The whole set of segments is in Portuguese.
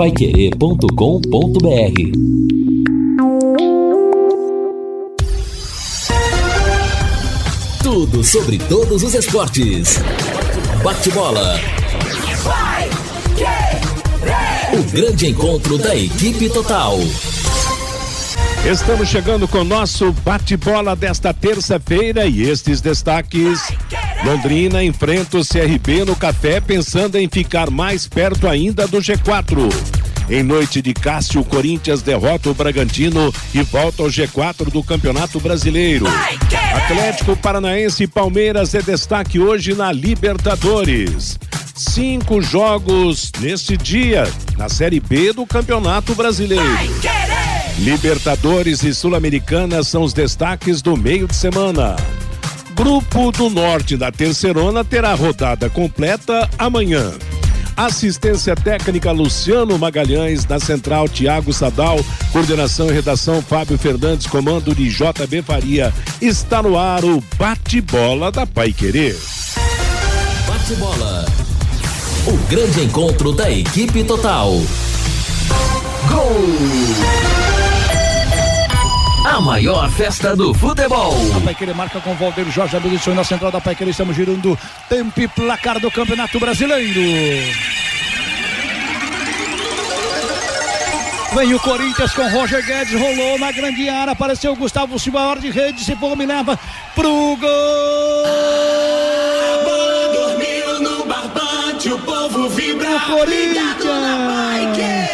paiquerê.com.br Tudo sobre todos os esportes. Bate-bola. O grande encontro da equipe total. Estamos chegando com o nosso bate-bola desta terça-feira e estes destaques. Londrina enfrenta o CRB no café pensando em ficar mais perto ainda do G4. Em noite de Cássio, o Corinthians derrota o Bragantino e volta ao G4 do Campeonato Brasileiro. Atlético Paranaense e Palmeiras é destaque hoje na Libertadores. Cinco jogos neste dia na Série B do Campeonato Brasileiro. Libertadores e Sul-Americana são os destaques do meio de semana. Grupo do Norte da Terceirona terá rodada completa amanhã. Assistência técnica Luciano Magalhães, na central Tiago Sadal, coordenação e redação Fábio Fernandes, comando de JB Faria. Está no ar o bate-bola da Pai Querer. Bate-bola. O grande encontro da equipe total. Gol! A maior festa do futebol. A Paiqueira marca com Valdeiro Jorge Abilissou na central da Paiqueira. Estamos girando tempo e placar do Campeonato Brasileiro. Vem o Corinthians com Roger Guedes, rolou na grande área, apareceu o Gustavo Silva, hora de rede, se for, me leva pro gol! A bola dormiu no barbante, o povo vibra, o Corinthians!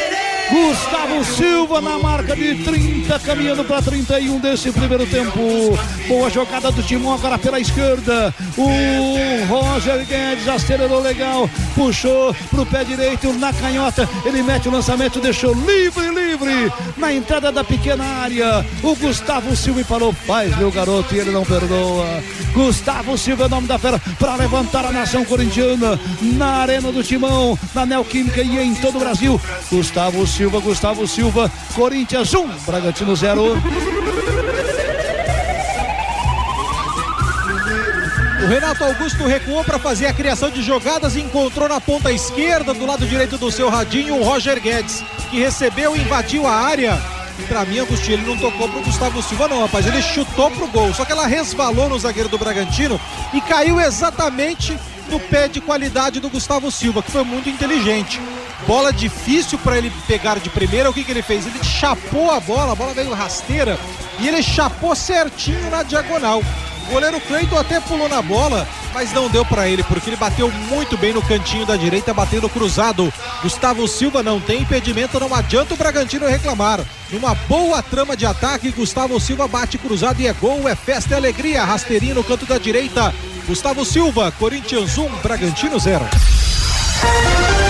Gustavo Silva na marca de 30, caminhando para 31 desse primeiro tempo. Boa jogada do Timão agora pela esquerda. O Roger Guedes acelerou legal, puxou pro pé direito na canhota. Ele mete o lançamento, deixou livre, livre na entrada da pequena área. O Gustavo Silva falou: faz meu garoto e ele não perdoa. Gustavo Silva é o nome da fera para levantar a nação corintiana na arena do Timão, na Neoquímica e em todo o Brasil. Gustavo Silva Silva, Gustavo Silva, Corinthians 1, Bragantino 0. O Renato Augusto recuou para fazer a criação de jogadas e encontrou na ponta esquerda, do lado direito do seu radinho, o Roger Guedes, que recebeu e invadiu a área. Para mim, Agostinho, ele não tocou pro Gustavo Silva, não, rapaz. Ele chutou pro gol. Só que ela resvalou no zagueiro do Bragantino e caiu exatamente no pé de qualidade do Gustavo Silva, que foi muito inteligente. Bola difícil para ele pegar de primeira. O que, que ele fez? Ele chapou a bola, a bola veio rasteira e ele chapou certinho na diagonal. O goleiro Cleiton até pulou na bola, mas não deu para ele, porque ele bateu muito bem no cantinho da direita, batendo cruzado. Gustavo Silva não tem impedimento, não adianta o Bragantino reclamar. Numa boa trama de ataque, Gustavo Silva bate cruzado e é gol, é festa e alegria. Rasteirinho no canto da direita. Gustavo Silva, Corinthians 1, Bragantino 0.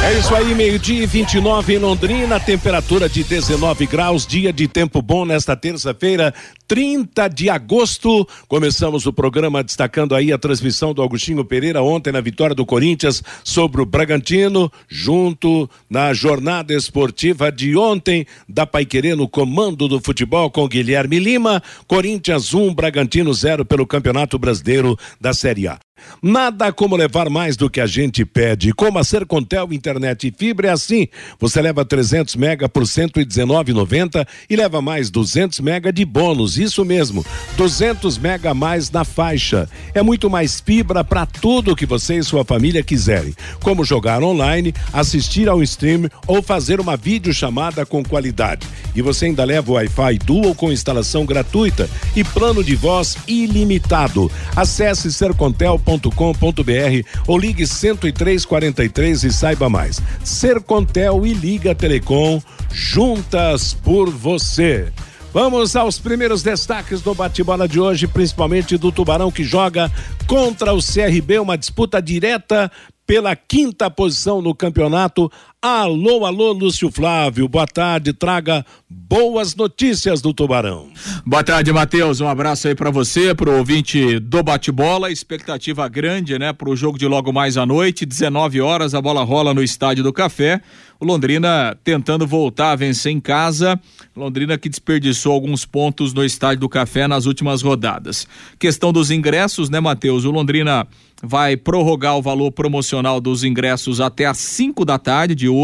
É isso aí, meio-dia e 29 em Londrina, temperatura de 19 graus, dia de tempo bom nesta terça-feira, 30 de agosto. Começamos o programa destacando aí a transmissão do Agostinho Pereira ontem na vitória do Corinthians sobre o Bragantino, junto na jornada esportiva de ontem da Paiquerê no comando do futebol com Guilherme Lima, Corinthians 1, Bragantino 0 pelo Campeonato Brasileiro da Série A. Nada como levar mais do que a gente pede. Como a Sercontel Internet e Fibra é assim. Você leva 300 mega por 119,90 e leva mais 200 mega de bônus. Isso mesmo, 200 mega a mais na faixa. É muito mais fibra para tudo que você e sua família quiserem. Como jogar online, assistir ao stream ou fazer uma videochamada com qualidade. E você ainda leva o Wi-Fi Dual com instalação gratuita e plano de voz ilimitado. Acesse sercontel.com sercontel.com.br ou ligue 10343 e saiba mais. Sercontel e Liga Telecom, juntas por você. Vamos aos primeiros destaques do bate-bola de hoje, principalmente do Tubarão que joga contra o CRB, uma disputa direta pela quinta posição no campeonato. Alô, alô, Lúcio Flávio, boa tarde, traga boas notícias do Tubarão. Boa tarde, Matheus, um abraço aí para você, pro ouvinte do bate-bola, expectativa grande, né, pro jogo de logo mais à noite, 19 horas, a bola rola no Estádio do Café, o Londrina tentando voltar a vencer em casa, Londrina que desperdiçou alguns pontos no Estádio do Café nas últimas rodadas. Questão dos ingressos, né, Matheus, o Londrina vai prorrogar o valor promocional dos ingressos até às 5 da tarde de hoje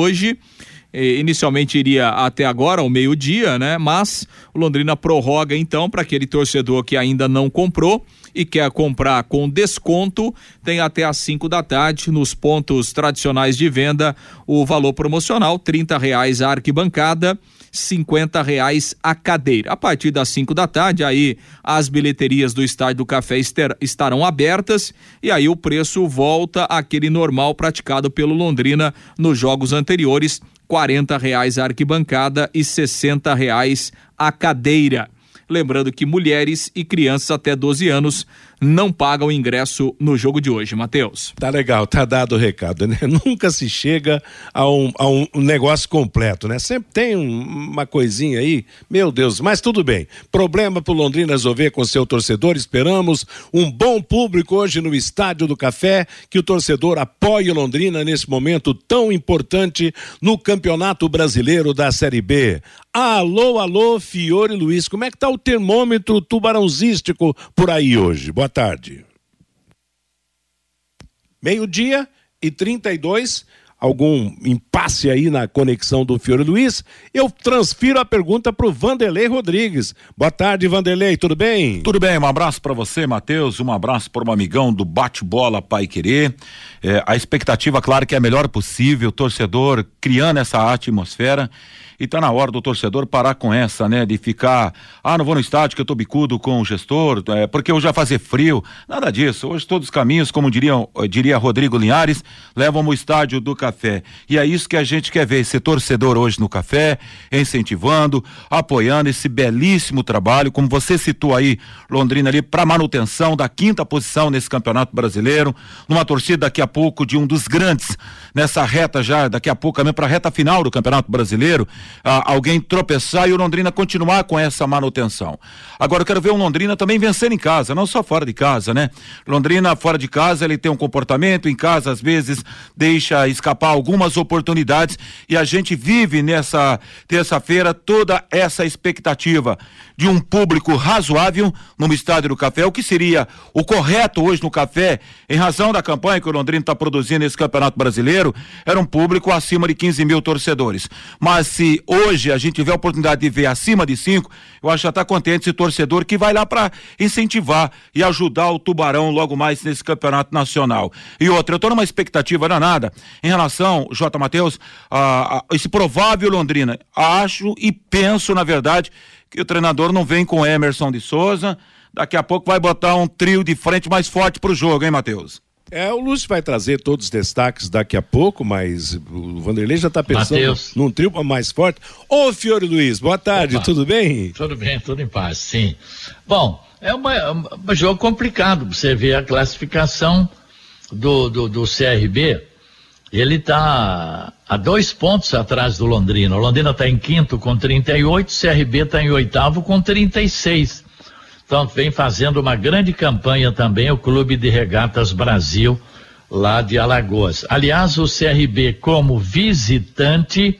eh, inicialmente iria até agora, ao meio-dia, né? Mas o Londrina prorroga então para aquele torcedor que ainda não comprou e quer comprar com desconto, tem até às 5 da tarde nos pontos tradicionais de venda o valor promocional, trinta reais a arquibancada, cinquenta reais a cadeira. A partir das 5 da tarde, aí as bilheterias do Estádio do Café estarão abertas e aí o preço volta àquele normal praticado pelo Londrina nos jogos anteriores, quarenta reais a arquibancada e sessenta reais a cadeira. Lembrando que mulheres e crianças até 12 anos não pagam ingresso no jogo de hoje, Matheus. Tá legal, tá dado o recado, né? Nunca se chega a um, a um negócio completo, né? Sempre tem um, uma coisinha aí, meu Deus, mas tudo bem. Problema pro Londrina resolver com seu torcedor, esperamos um bom público hoje no Estádio do Café, que o torcedor apoie o Londrina nesse momento tão importante no Campeonato Brasileiro da Série B. Alô, alô, Fiore Luiz, como é que tá o termômetro tubarãozístico por aí hoje? Boa tarde. Meio-dia e 32. Algum impasse aí na conexão do Fiore Luiz? Eu transfiro a pergunta para o Vanderlei Rodrigues. Boa tarde, Vanderlei, tudo bem? Tudo bem, um abraço para você, Matheus, um abraço para um amigão do Bate-Bola Pai Querer. É, a expectativa, claro, que é a melhor possível, torcedor criando essa atmosfera e tá na hora do torcedor parar com essa, né? De ficar, ah, não vou no estádio que eu tô bicudo com o gestor, é, porque hoje vai fazer frio. Nada disso. Hoje todos os caminhos, como diria, diria Rodrigo Linhares, levam o estádio do café. E é isso que a gente quer ver, esse torcedor hoje no café, incentivando, apoiando esse belíssimo trabalho, como você citou aí, Londrina ali, para manutenção da quinta posição nesse campeonato brasileiro, numa torcida daqui a pouco de um dos grandes nessa reta já, daqui a pouco também para a reta final do campeonato brasileiro ah, alguém tropeçar e o Londrina continuar com essa manutenção. Agora eu quero ver o Londrina também vencer em casa, não só fora de casa, né? Londrina fora de casa ele tem um comportamento, em casa às vezes deixa escapar algumas oportunidades e a gente vive nessa terça-feira toda essa expectativa de um público razoável no estádio do Café, o que seria o correto hoje no Café, em razão da campanha que o Londrina está produzindo nesse Campeonato Brasileiro, era um público acima de 15 mil torcedores. Mas se hoje a gente tiver a oportunidade de ver acima de cinco, eu acho que já está contente esse torcedor que vai lá para incentivar e ajudar o Tubarão logo mais nesse Campeonato Nacional. E outra, eu estou numa expectativa danada em relação, J. Matheus, a, a esse provável Londrina. Acho e penso, na verdade, que o treinador não vem com Emerson de Souza. Daqui a pouco vai botar um trio de frente mais forte para o jogo, hein, Matheus? É, o Lúcio vai trazer todos os destaques daqui a pouco, mas o Vanderlei já está pensando Mateus. num trio mais forte. Ô, Fiore Luiz, boa tarde, Opa. tudo bem? Tudo bem, tudo em paz, sim. Bom, é uma, é um jogo complicado, você vê a classificação do, do, do CRB, ele está a dois pontos atrás do Londrina. O Londrina está em quinto com 38, o CRB está em oitavo com 36. Então vem fazendo uma grande campanha também o Clube de Regatas Brasil lá de Alagoas. Aliás, o CRB como visitante,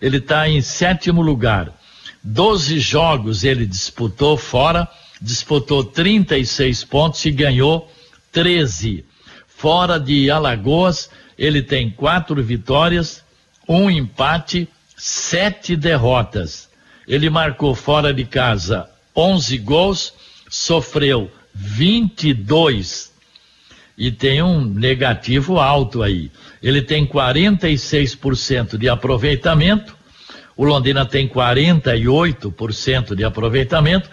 ele está em sétimo lugar. Doze jogos ele disputou fora, disputou 36 pontos e ganhou 13. Fora de Alagoas, ele tem quatro vitórias, um empate, sete derrotas. Ele marcou fora de casa 11 gols, sofreu 22 e tem um negativo alto aí. Ele tem 46% de aproveitamento, o Londrina tem 48% de aproveitamento.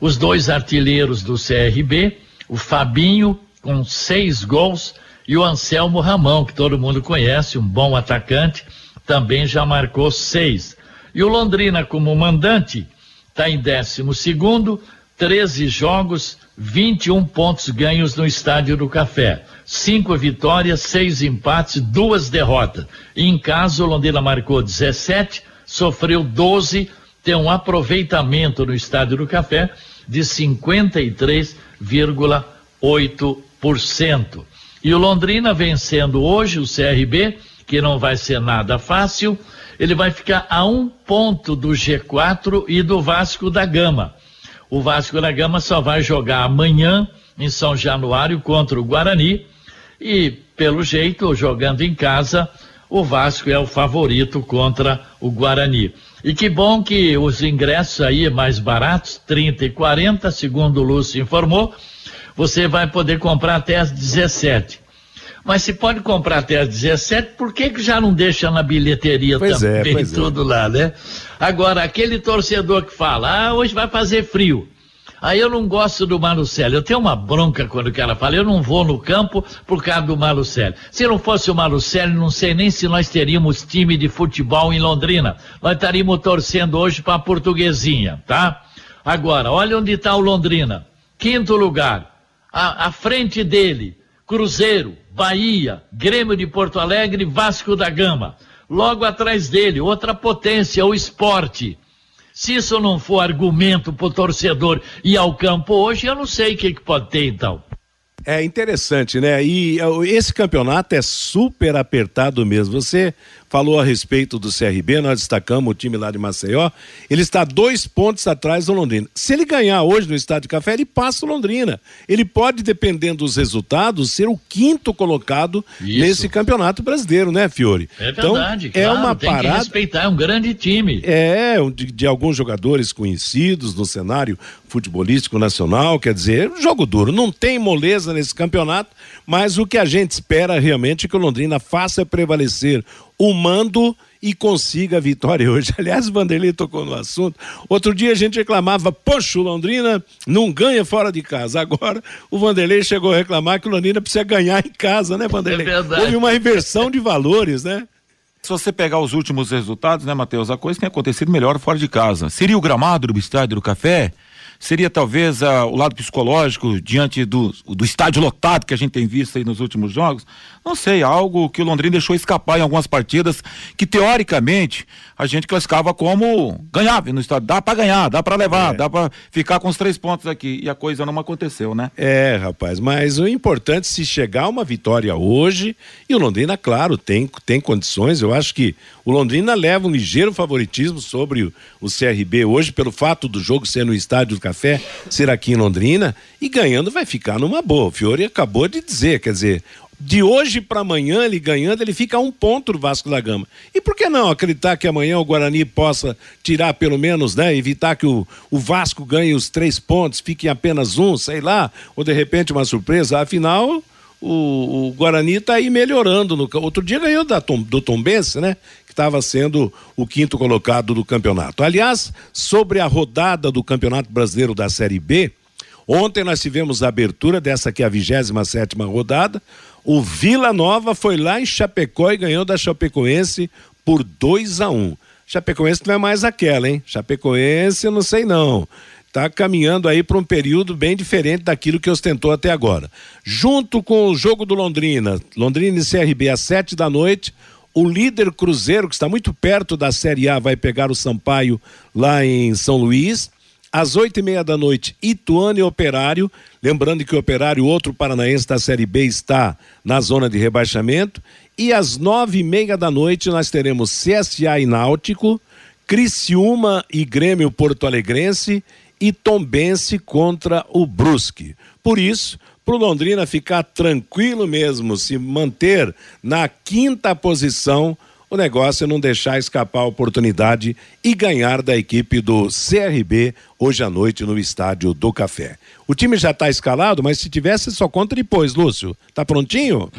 Os dois artilheiros do CRB, o Fabinho com seis gols e o Anselmo Ramão, que todo mundo conhece, um bom atacante, também já marcou seis. E o Londrina, como mandante, está em décimo segundo, 13 jogos, 21 pontos ganhos no Estádio do Café. Cinco vitórias, seis empates, duas derrotas. Em casa, o Londrina marcou 17, sofreu 12, tem um aproveitamento no Estádio do Café de 53,8%. E o Londrina vencendo hoje o CRB, que não vai ser nada fácil, ele vai ficar a um ponto do G4 e do Vasco da Gama. O Vasco da Gama só vai jogar amanhã em São Januário contra o Guarani e, pelo jeito, jogando em casa, o Vasco é o favorito contra o Guarani. E que bom que os ingressos aí mais baratos, 30 e 40, segundo o Lúcio informou, você vai poder comprar até as 17. Mas se pode comprar até as 17, por que, que já não deixa na bilheteria Pois é, também é. tudo lá, né? Agora, aquele torcedor que fala, ah, hoje vai fazer frio. Aí eu não gosto do Malucelli. Eu tenho uma bronca quando o cara fala, eu não vou no campo por causa do Malucelli. Se não fosse o Malucelli, não sei nem se nós teríamos time de futebol em Londrina. Nós estaríamos torcendo hoje para a portuguesinha, tá? Agora, olha onde está o Londrina. Quinto lugar. À frente dele, Cruzeiro, Bahia, Grêmio de Porto Alegre, Vasco da Gama. Logo atrás dele, outra potência, o esporte. Se isso não for argumento para o torcedor ir ao campo hoje, eu não sei o que, que pode ter então. É interessante, né? E esse campeonato é super apertado mesmo. Você falou a respeito do CRB, nós destacamos o time lá de Maceió. Ele está dois pontos atrás do Londrina. Se ele ganhar hoje no Estádio de Café, ele passa o Londrina. Ele pode, dependendo dos resultados, ser o quinto colocado Isso. nesse campeonato brasileiro, né, Fiore? É verdade, então, é claro, uma tem que parada. respeitar, é um grande time. É, de, de alguns jogadores conhecidos no cenário futebolístico nacional, quer dizer, jogo duro. Não tem moleza nesse campeonato, mas o que a gente espera realmente é que o Londrina faça prevalecer o mando e consiga a vitória hoje. Aliás, o Vanderlei tocou no assunto. Outro dia a gente reclamava, poxa, o Londrina não ganha fora de casa. Agora o Vanderlei chegou a reclamar que o Londrina precisa ganhar em casa, né, Vanderlei? É verdade. Houve uma inversão de valores, né? Se você pegar os últimos resultados, né, Matheus, a coisa tem acontecido melhor fora de casa. Seria o gramado do estádio do Café? Seria talvez ah, o lado psicológico diante do, do estádio lotado que a gente tem visto aí nos últimos jogos? Não sei, algo que o Londrina deixou escapar em algumas partidas que teoricamente a gente classificava como ganhável no estádio. Dá pra ganhar, dá pra levar, dá pra ficar com os três pontos aqui. E a coisa não aconteceu, né? É, rapaz, mas o importante é se chegar a uma vitória hoje, e o Londrina, claro, tem, tem condições, eu acho que o Londrina leva um ligeiro favoritismo sobre o, o CRB hoje, pelo fato do jogo ser no Estádio do Café, ser aqui em Londrina, e ganhando vai ficar numa boa. O Fiore acabou de dizer, quer dizer, de hoje para amanhã, ele ganhando, ele fica a um ponto do Vasco da Gama. E por que não acreditar que amanhã o Guarani possa tirar pelo menos, né? Evitar que o, o Vasco ganhe os três pontos, fique apenas um, sei lá, ou de repente uma surpresa. Afinal, o, o Guarani está aí melhorando. No, outro dia ganhou da do Tombense, né? Que estava sendo o quinto colocado do campeonato. Aliás, sobre a rodada do Campeonato Brasileiro da Série B, Ontem nós tivemos a abertura dessa que é a 27 sétima rodada. O Vila Nova foi lá em Chapecó e ganhou da Chapecoense por 2 a 1 um. Chapecoense não é mais aquela, hein? Chapecoense, eu não sei não. Tá caminhando aí para um período bem diferente daquilo que ostentou até agora. Junto com o jogo do Londrina, Londrina e CRB às sete da noite, o líder Cruzeiro, que está muito perto da Série A, vai pegar o Sampaio lá em São Luís. Às oito e meia da noite, Ituano e Operário. Lembrando que o Operário, outro paranaense da Série B, está na zona de rebaixamento. E às nove e meia da noite, nós teremos CSA e Náutico, Criciúma e Grêmio Porto Alegrense e Tombense contra o Brusque. Por isso, para o Londrina ficar tranquilo mesmo, se manter na quinta posição, o negócio é não deixar escapar a oportunidade e ganhar da equipe do CRB hoje à noite no Estádio do Café. O time já está escalado, mas se tivesse, só conta depois, Lúcio. Tá prontinho?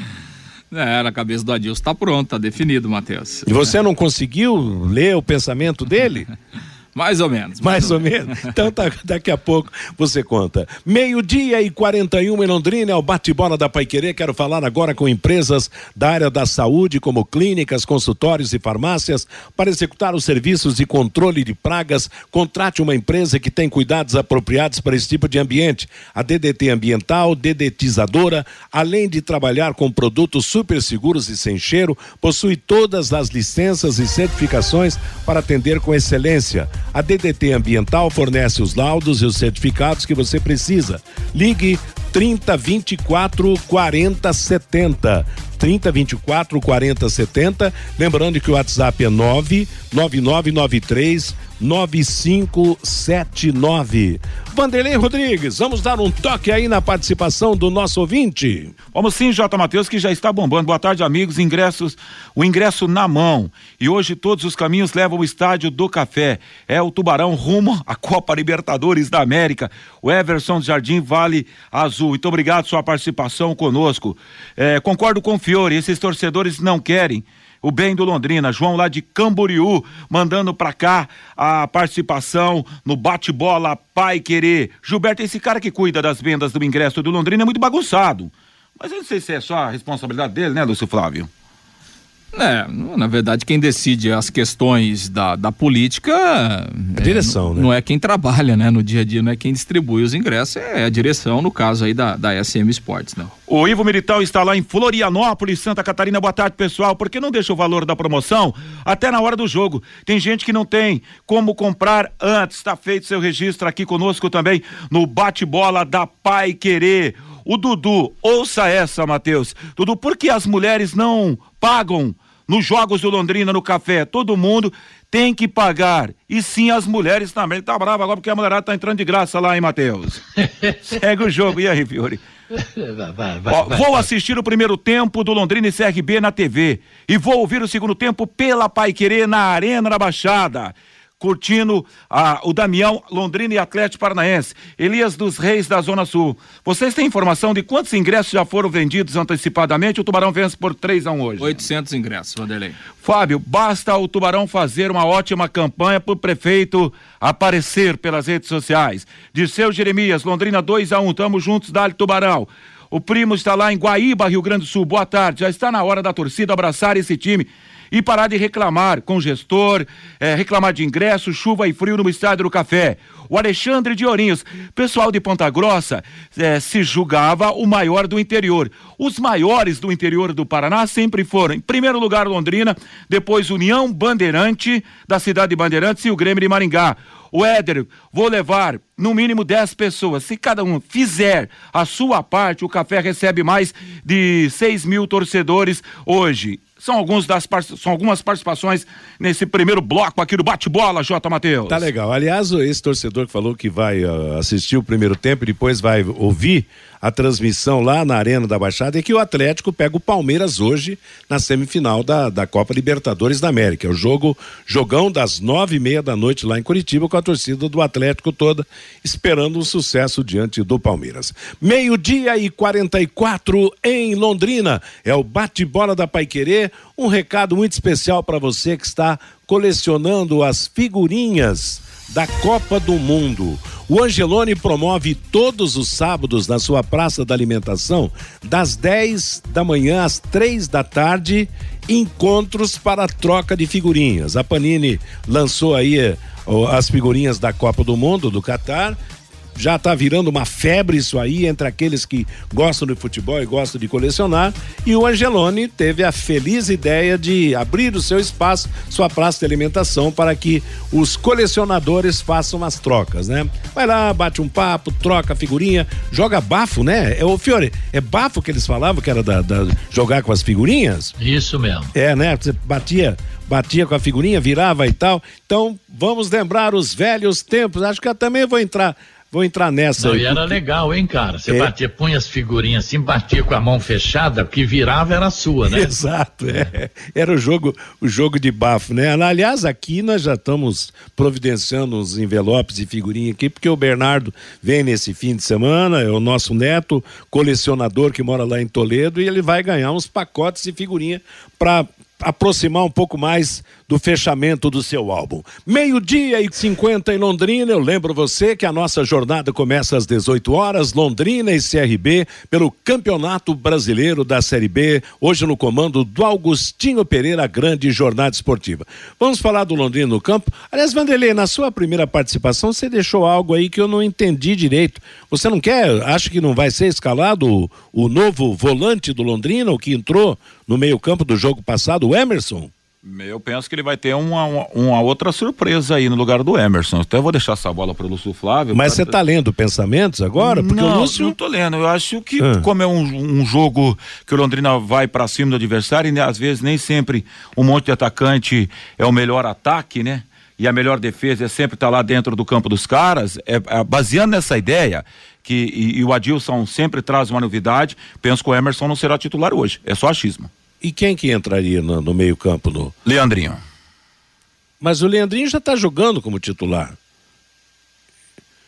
É, na cabeça do Adilson tá pronto, tá definido, Matheus. E você não conseguiu ler o pensamento dele? Mais ou menos. Mais ou menos. Então tá, daqui a pouco você conta. Meio-dia e 41 em Londrina é o bate-bola da Paiquerê. Quero falar agora com empresas da área da saúde, como clínicas, consultórios e farmácias, para executar os serviços de controle de pragas. Contrate uma empresa que tem cuidados apropriados para esse tipo de ambiente. A DDT Ambiental, dedetizadora, além de trabalhar com produtos super seguros e sem cheiro, possui todas as licenças e certificações para atender com excelência. A DDT Ambiental fornece os laudos e os certificados que você precisa. Ligue 30 24 40 70. 30 24 40 70. Lembrando que o WhatsApp é 99993 9579. Vanderlei Rodrigues, vamos dar um toque aí na participação do nosso ouvinte. Vamos sim, J. Matheus, que já está bombando. Boa tarde, amigos. Ingressos, o ingresso na mão. E hoje todos os caminhos levam ao estádio do Café. É o Tubarão rumo à Copa Libertadores da América. O Everson Jardim Vale Azul. Muito obrigado sua participação conosco. É, concordo com o Fiore, esses torcedores não querem o bem do Londrina. João lá de Camboriú, mandando pra cá a participação no bate-bola Pai Querer. Gilberto, esse cara que cuida das vendas do ingresso do Londrina é muito bagunçado. Mas eu não sei se é só a responsabilidade dele, né, Lúcio Flávio? É, na verdade, quem decide as questões da, da política. A direção, é, né? Não é quem trabalha, né? No dia a dia, não é quem distribui os ingressos, é a direção, no caso aí da, da SM Sports, né? O Ivo Militão está lá em Florianópolis, Santa Catarina. Boa tarde, pessoal. Por que não deixa o valor da promoção até na hora do jogo? Tem gente que não tem como comprar antes. Está feito seu registro aqui conosco também no bate-bola da Pai Querer. O Dudu, ouça essa, Matheus. Dudu, por que as mulheres não pagam nos jogos do Londrina no café? Todo mundo tem que pagar. E sim as mulheres também. Ele tá bravo agora porque a mulherada tá entrando de graça lá, hein, Matheus? Segue o jogo. E aí, Fiore? Vai, vai, vai, Ó, vai. vou assistir o primeiro tempo do Londrina e CRB na TV. E vou ouvir o segundo tempo pela Pai Querer na Arena da Baixada. Curtindo ah, o Damião, Londrina e Atlético Paranaense. Elias dos Reis da Zona Sul. Vocês têm informação de quantos ingressos já foram vendidos antecipadamente? O Tubarão vence por 3 a 1 hoje. 800 ingressos, Vanderlei. Fábio, basta o Tubarão fazer uma ótima campanha para o prefeito aparecer pelas redes sociais. Dirceu Jeremias, Londrina 2 a 1 tamo juntos, Dali Tubarão. O primo está lá em Guaíba, Rio Grande do Sul. Boa tarde. Já está na hora da torcida abraçar esse time e parar de reclamar com o gestor, eh, reclamar de ingresso, chuva e frio no estádio do Café. O Alexandre de Ourinhos, pessoal de Ponta Grossa, eh, se julgava o maior do interior. Os maiores do interior do Paraná sempre foram, em primeiro lugar, Londrina, depois União Bandeirante, da cidade de Bandeirantes, e o Grêmio de Maringá. O Éder, vou levar no mínimo 10 pessoas. Se cada um fizer a sua parte, o café recebe mais de 6 mil torcedores hoje. São, alguns das, são algumas participações nesse primeiro bloco aqui do bate-bola, J. Matheus. Tá legal. Aliás, esse torcedor que falou que vai ah, assistir o primeiro tempo e depois vai ouvir a transmissão lá na Arena da Baixada é que o Atlético pega o Palmeiras hoje na semifinal da, da Copa Libertadores da América. É o jogo, jogão das nove e meia da noite lá em Curitiba com a torcida do Atlético toda esperando um sucesso diante do Palmeiras. Meio-dia e 44 em Londrina. É o bate-bola da Paiquerê. Um recado muito especial para você que está colecionando as figurinhas da Copa do Mundo. O Angelone promove todos os sábados na sua Praça da Alimentação, das 10 da manhã às três da tarde, encontros para troca de figurinhas. A Panini lançou aí eh, as figurinhas da Copa do Mundo do Catar. Já está virando uma febre isso aí entre aqueles que gostam de futebol e gostam de colecionar. E o Angelone teve a feliz ideia de abrir o seu espaço, sua praça de alimentação, para que os colecionadores façam as trocas, né? Vai lá, bate um papo, troca a figurinha, joga bafo, né? É o Fiore, é bafo que eles falavam que era da, da- jogar com as figurinhas? Isso mesmo. É, né? Você batia, batia com a figurinha, virava e tal. Então, vamos lembrar os velhos tempos. Acho que eu também vou entrar, vou entrar nessa. Não, aí. e era legal, hein, cara? Você É. batia, punha as figurinhas assim, batia com a mão fechada, porque virava era sua, né? Exato, é. Era o jogo, o jogo de bafo, né? Aliás, aqui nós já estamos providenciando uns envelopes e figurinha aqui, porque o Bernardo vem nesse fim de semana, é o nosso neto, colecionador que mora lá em Toledo, e ele vai ganhar uns pacotes de figurinha para aproximar um pouco mais do fechamento do seu álbum. Meio-dia e 50 em Londrina. Eu lembro você que a nossa jornada começa às 18 horas, Londrina e CRB, pelo Campeonato Brasileiro da Série B, hoje no comando do Augustinho Pereira, grande jornada esportiva. Vamos falar do Londrina no campo. Aliás, Vanderlei, na sua primeira participação, você deixou algo aí que eu não entendi direito. Você não quer, acha que não vai ser escalado o, o novo volante do Londrina, o que entrou no meio-campo do jogo passado, o Emerson? Eu penso que ele vai ter uma, uma, uma outra surpresa aí no lugar do Emerson. Eu vou deixar essa bola para o Lúcio Flávio. Mas pra- você tá lendo pensamentos agora? Porque não, o Lúcio. não tô lendo. Eu acho que, Ah. como é um, um jogo que o Londrina vai para cima do adversário, e né, às vezes nem sempre um monte de atacante é o melhor ataque, né? e a melhor defesa é sempre estar lá dentro do campo dos caras, é, é, baseando nessa ideia que e, e o Adilson sempre traz uma novidade, penso que o Emerson não será titular hoje. É só achismo. E quem que entraria no, no meio-campo? No... Leandrinho. Mas o Leandrinho já está jogando como titular.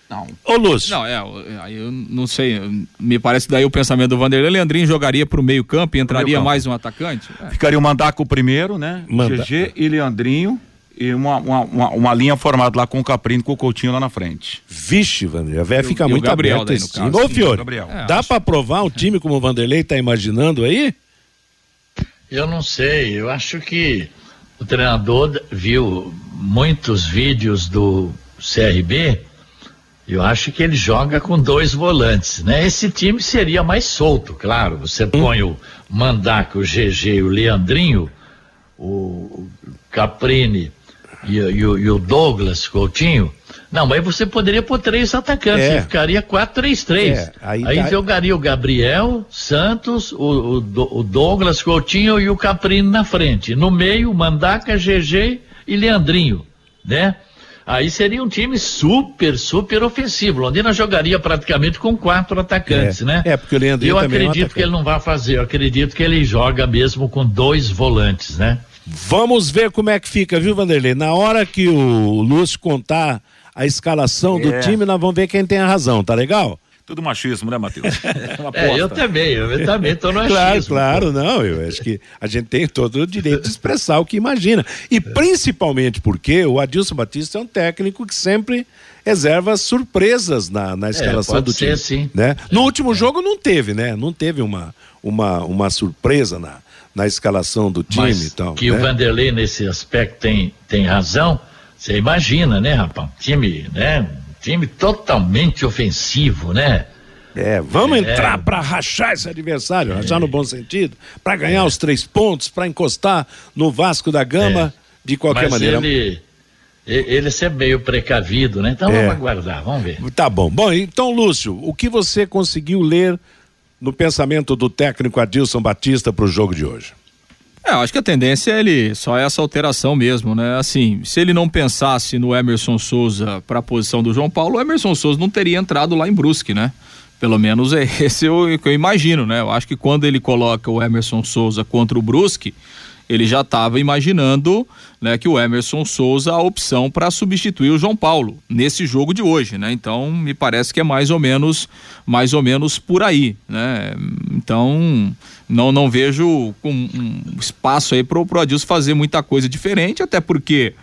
Não. Ô, Lúcio. Não, é, aí eu não sei, me parece daí o pensamento do Vanderlei, Leandrinho jogaria pro meio campo e entraria campo. mais um atacante? É. Ficaria o Mandaco primeiro, né? Manda- GG e Leandrinho e uma, uma, uma, uma linha formada lá com o Caprino e com o Coutinho lá na frente. Vixe, Vanderlei, a véia o- fica e o muito Gabriel aberta daí, no caso. Ô, Fiore, Gabriel. É, dá acho- pra provar um time como o Vanderlei tá imaginando aí? Eu não sei, eu acho que o treinador viu muitos vídeos do CRB. Eu acho que ele joga com dois volantes, né? Esse time seria mais solto, claro. Você põe o Mandaca, o GG e o Leandrinho, o Caprini e, e o, e o Douglas Coutinho. Não, mas você poderia pôr três atacantes, É. e ficaria 4-3-3. É, aí aí dá- jogaria o Gabriel, Santos, o, o o Douglas Coutinho e o Caprino na frente. No meio, Mandaca, GG e Leandrinho, né? Aí seria um time super, super ofensivo. Londrina jogaria praticamente com quatro atacantes, É. né? É, porque o Leandrinho Eu também é um acredito que ele não vai fazer. Eu acredito que ele joga mesmo com dois volantes, né? Vamos ver como é que fica, viu, Vanderlei? Na hora que o Lúcio contar a escalação do É. time, nós vamos ver quem tem a razão, tá legal? Tudo machismo, né, Matheus? É, eu também, eu também tô no Claro, achismo. claro, não. Eu acho que a gente tem todo o direito de expressar o que imagina. E principalmente porque o Adilson Batista é um técnico que sempre reserva surpresas na, na escalação É, pode do ser, time. sim. Né? No último jogo não teve, né? Não teve uma, uma, uma surpresa na, na escalação do time Mas e tal. que né? o Vanderlei nesse aspecto tem, tem razão, você imagina, né, rapaz? Time, né? Time totalmente ofensivo, né? É, vamos É. entrar para rachar esse adversário, rachar no bom sentido, para ganhar É. os três pontos, para encostar no Vasco da Gama, de qualquer Mas maneira. ele, ele é meio precavido, né? Então É. vamos aguardar, vamos ver. Tá bom. Bom, então, Lúcio, o que você conseguiu ler no pensamento do técnico Adilson Batista para o jogo de hoje? É, acho que a tendência é ele só essa alteração mesmo, né? Assim, se ele não pensasse no Emerson Souza para a posição do João Paulo, o Emerson Souza não teria entrado lá em Brusque, né? Pelo menos é esse o que eu imagino, né? Eu acho que quando ele coloca o Emerson Souza contra o Brusque, ele já estava imaginando né, que o Emerson Souza a opção para substituir o João Paulo nesse jogo de hoje, né? Então me parece que é mais ou menos mais ou menos por aí, né? Então não não vejo com um espaço aí para o Adilson fazer muita coisa diferente, até porque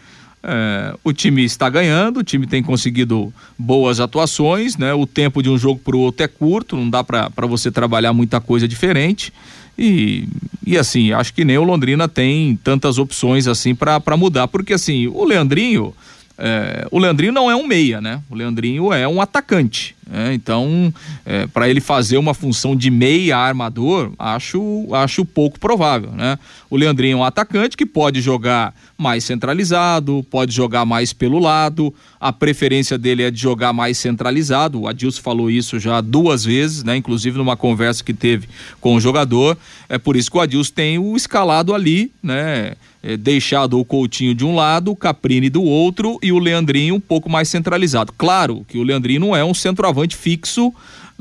é, o time está ganhando, o time tem conseguido boas atuações, né? O tempo de um jogo para o outro é curto, não dá para você trabalhar muita coisa diferente. E, e assim, acho que nem o Londrina tem tantas opções assim para mudar, porque assim, o Leandrinho, é, o Leandrinho não é um meia, né? O Leandrinho é um atacante. né? Então, para ele fazer uma função de meia armador, acho, acho pouco provável, né? O Leandrinho é um atacante que pode jogar mais centralizado, pode jogar mais pelo lado. A preferência dele é de jogar mais centralizado. O Adilson falou isso já duas vezes, né? Inclusive numa conversa que teve com o jogador. É por isso que o Adilson tem o escalado ali, né? É, deixado o Coutinho de um lado, o Caprini do outro e o Leandrinho um pouco mais centralizado. Claro que o Leandrinho não é um centroavante fixo,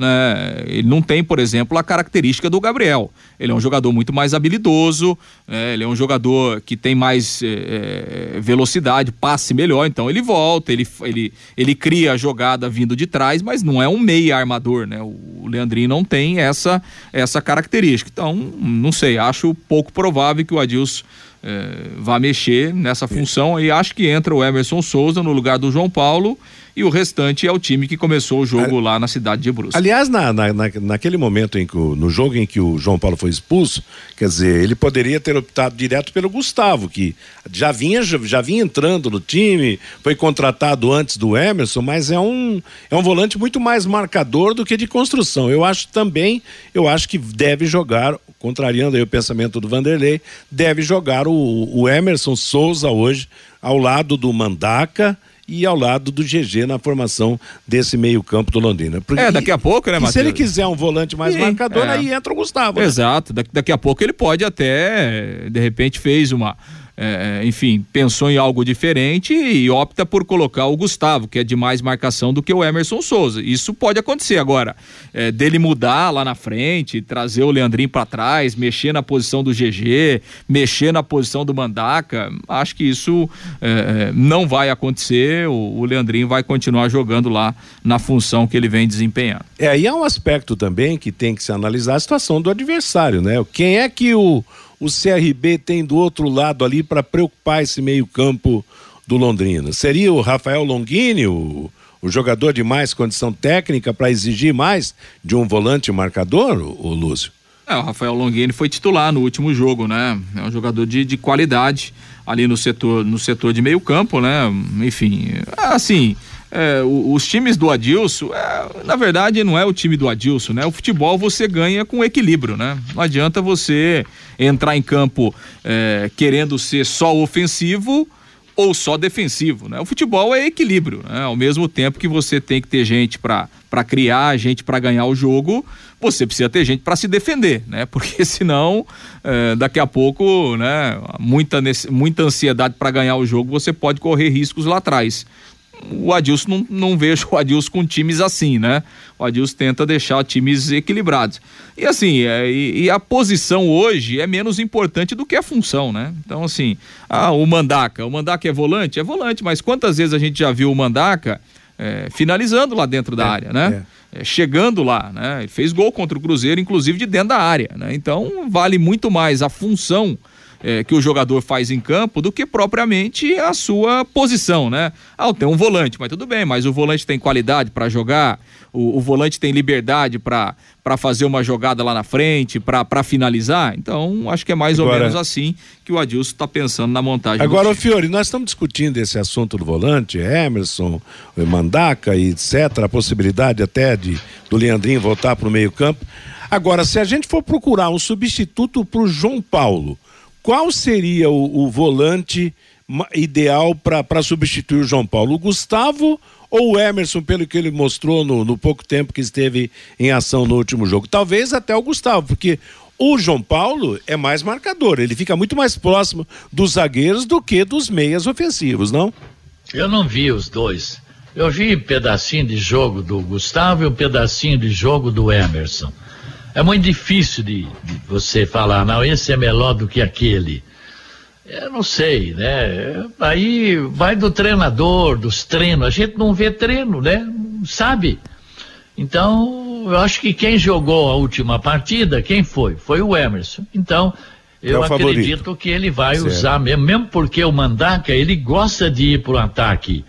né? Ele não tem, por exemplo, a característica do Gabriel. Ele é um jogador muito mais habilidoso, né? ele é um jogador que tem mais é, é, velocidade, passe melhor, então ele volta, ele, ele, ele cria a jogada vindo de trás, mas não é um meia armador, né? O Leandrinho não tem essa, essa característica. Então, não sei, acho pouco provável que o Adilson é, vá mexer nessa função e acho que entra o Emerson Souza no lugar do João Paulo e o restante é o time que começou o jogo lá na cidade de Brusque. Aliás, na, na, na- naquele momento em que o, no jogo em que o João Paulo foi expulso, quer dizer, ele poderia ter optado direto pelo Gustavo, que já vinha, já, já vinha entrando no time, foi contratado antes do Emerson, mas é um, é um volante muito mais marcador do que de construção. Eu acho também, eu acho que deve jogar, contrariando o pensamento do Vanderlei, deve jogar o, o Emerson Souza hoje ao lado do Mandaca e ao lado do GG na formação desse meio-campo do Londrina. Porque- É, daqui a pouco, né, e se Matheus? ele quiser um volante mais Sim, marcador, é. aí entra o Gustavo. né? Exato, daqui, daqui a pouco ele pode até, de repente, fez uma. É, enfim, pensou em algo diferente e opta por colocar o Gustavo, que é de mais marcação do que o Emerson Souza. Isso pode acontecer agora, é, dele mudar lá na frente, trazer o Leandrinho para trás, mexer na posição do GG, mexer na posição do Mandaca. Acho que isso é, é, não vai acontecer. O, o Leandrinho vai continuar jogando lá na função que ele vem desempenhando. É, e há um aspecto também que tem que se analisar a situação do adversário, né? Quem é que o o CRB tem do outro lado ali para preocupar esse meio-campo do Londrina? Seria o Rafael Longini, o, o jogador de mais condição técnica para exigir mais de um volante marcador, o, o Lúcio? É, o Rafael Longini foi titular no último jogo, né? É um jogador de, de qualidade ali no setor, no setor de meio campo, né? Enfim, assim, é, os times do Adilson, é, na verdade, não é o time do Adilson, né? O futebol você ganha com equilíbrio, né? Não adianta você entrar em campo é, querendo ser só ofensivo ou só defensivo, né? O futebol é equilíbrio, né? Ao mesmo tempo que você tem que ter gente para criar, gente para ganhar o jogo, você precisa ter gente para se defender, né? Porque senão, é, daqui a pouco, né? Muita, muita ansiedade para ganhar o jogo, você pode correr riscos lá atrás o Adilson não, não vejo o Adilson com times assim, né? O Adilson tenta deixar times equilibrados. E assim, é, e, e, a posição hoje é menos importante do que a função, né? Então, assim, ah, o Mandaca. O Mandaca é volante? É volante, mas quantas vezes a gente já viu o Mandaca é, finalizando lá dentro da é, área, né? É. é chegando lá, né? Ele fez gol contra o Cruzeiro, inclusive de dentro da área, né? Então, vale muito mais a função é, que o jogador faz em campo do que propriamente a sua posição, né? Ah, tem um volante, mas tudo bem, mas o volante tem qualidade para jogar, o, o, volante tem liberdade para fazer uma jogada lá na frente, para finalizar. Então, acho que é mais agora, ou menos assim que o Adilson está pensando na montagem. Agora, o Fiore, nós estamos discutindo esse assunto do volante, Emerson, Mandaca e etc., a possibilidade até de do Leandrinho voltar para o meio-campo. Agora, se a gente for procurar um substituto para o João Paulo, qual seria o, o volante ideal para substituir o João Paulo? O Gustavo ou o Emerson, pelo que ele mostrou no, no, pouco tempo que esteve em ação no último jogo? Talvez até o Gustavo, porque o João Paulo é mais marcador, ele fica muito mais próximo dos zagueiros do que dos meias ofensivos, não? Eu não vi os dois. Eu vi um pedacinho de jogo do Gustavo e um pedacinho de jogo do Emerson. É muito difícil de, de, você falar, não, esse é melhor do que aquele. Eu não sei, né? Aí vai do treinador, dos treinos. A gente não vê treino, né? Sabe? Então, eu acho que quem jogou a última partida, quem foi? Foi o Emerson. Então, eu é acredito favorito. que ele vai certo. usar mesmo, mesmo porque o Mandaca, ele gosta de ir pro ataque.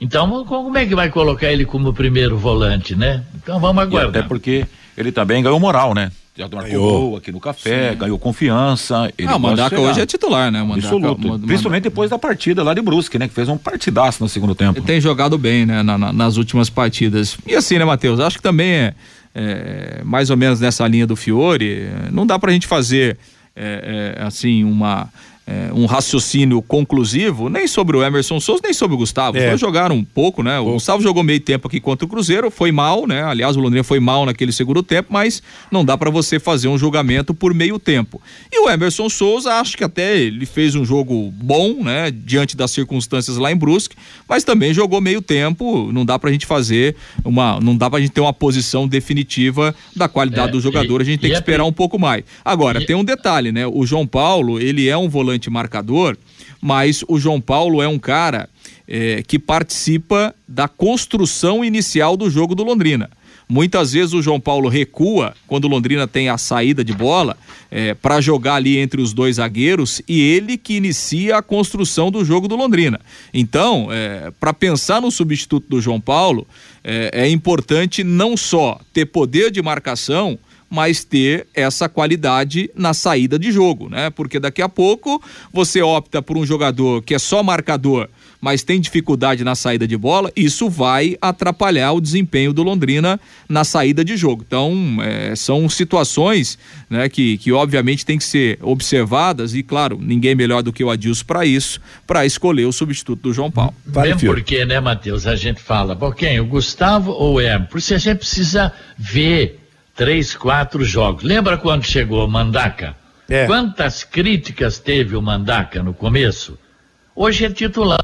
Então, como é que vai colocar ele como primeiro volante, né? Então, vamos aguardar. Até porque ele também ganhou moral, né? Já marcou gol aqui no café, Sim. ganhou confiança. Ele ah, o Mandaca hoje é titular, né? Mandaca, Absoluto. Principalmente depois da partida lá de Brusque, né? Que fez um partidaço no segundo tempo. Ele tem jogado bem, né? Na, na, nas últimas partidas. E assim, né, Matheus? Acho que também é, é, mais ou menos nessa linha do Fiore. Não dá pra gente fazer, é, é assim, uma é, um raciocínio conclusivo, nem sobre o Emerson Souza, nem sobre o Gustavo. É. Os jogaram um pouco, né? O. Gustavo jogou meio tempo aqui contra o Cruzeiro, foi mal, né? Aliás, o Londrina foi mal naquele segundo tempo, mas não dá para você fazer um julgamento por meio tempo. E o Emerson Souza, acho que até ele fez um jogo bom, né? Diante das circunstâncias lá em Brusque, mas também jogou meio tempo. Não dá pra gente fazer uma. Não dá pra gente ter uma posição definitiva da qualidade é, do jogador. E, a gente tem que é esperar um pouco mais. Agora, e... tem um detalhe, né? O João Paulo, ele é um volante marcador, mas o João Paulo é um cara é, que participa da construção inicial do jogo do Londrina. Muitas vezes o João Paulo recua quando o Londrina tem a saída de bola é, para jogar ali entre os dois zagueiros e ele que inicia a construção do jogo do Londrina. Então, é, para pensar no substituto do João Paulo, é, é importante não só ter poder de marcação, mas ter essa qualidade na saída de jogo, né? Porque daqui a pouco você opta por um jogador que é só marcador, mas tem dificuldade na saída de bola, isso vai atrapalhar o desempenho do Londrina na saída de jogo. Então, é, são situações né, que, que, obviamente, tem que ser observadas e, claro, ninguém melhor do que o Adilson para isso, para escolher o substituto do João Paulo. Vale, porque, né, Matheus, a gente fala, bom, quem? O Gustavo ou o Hermes? Por isso a gente precisa ver três, quatro jogos. Lembra quando chegou Mandaca? É. Quantas críticas teve o Mandaca no começo? Hoje é titular.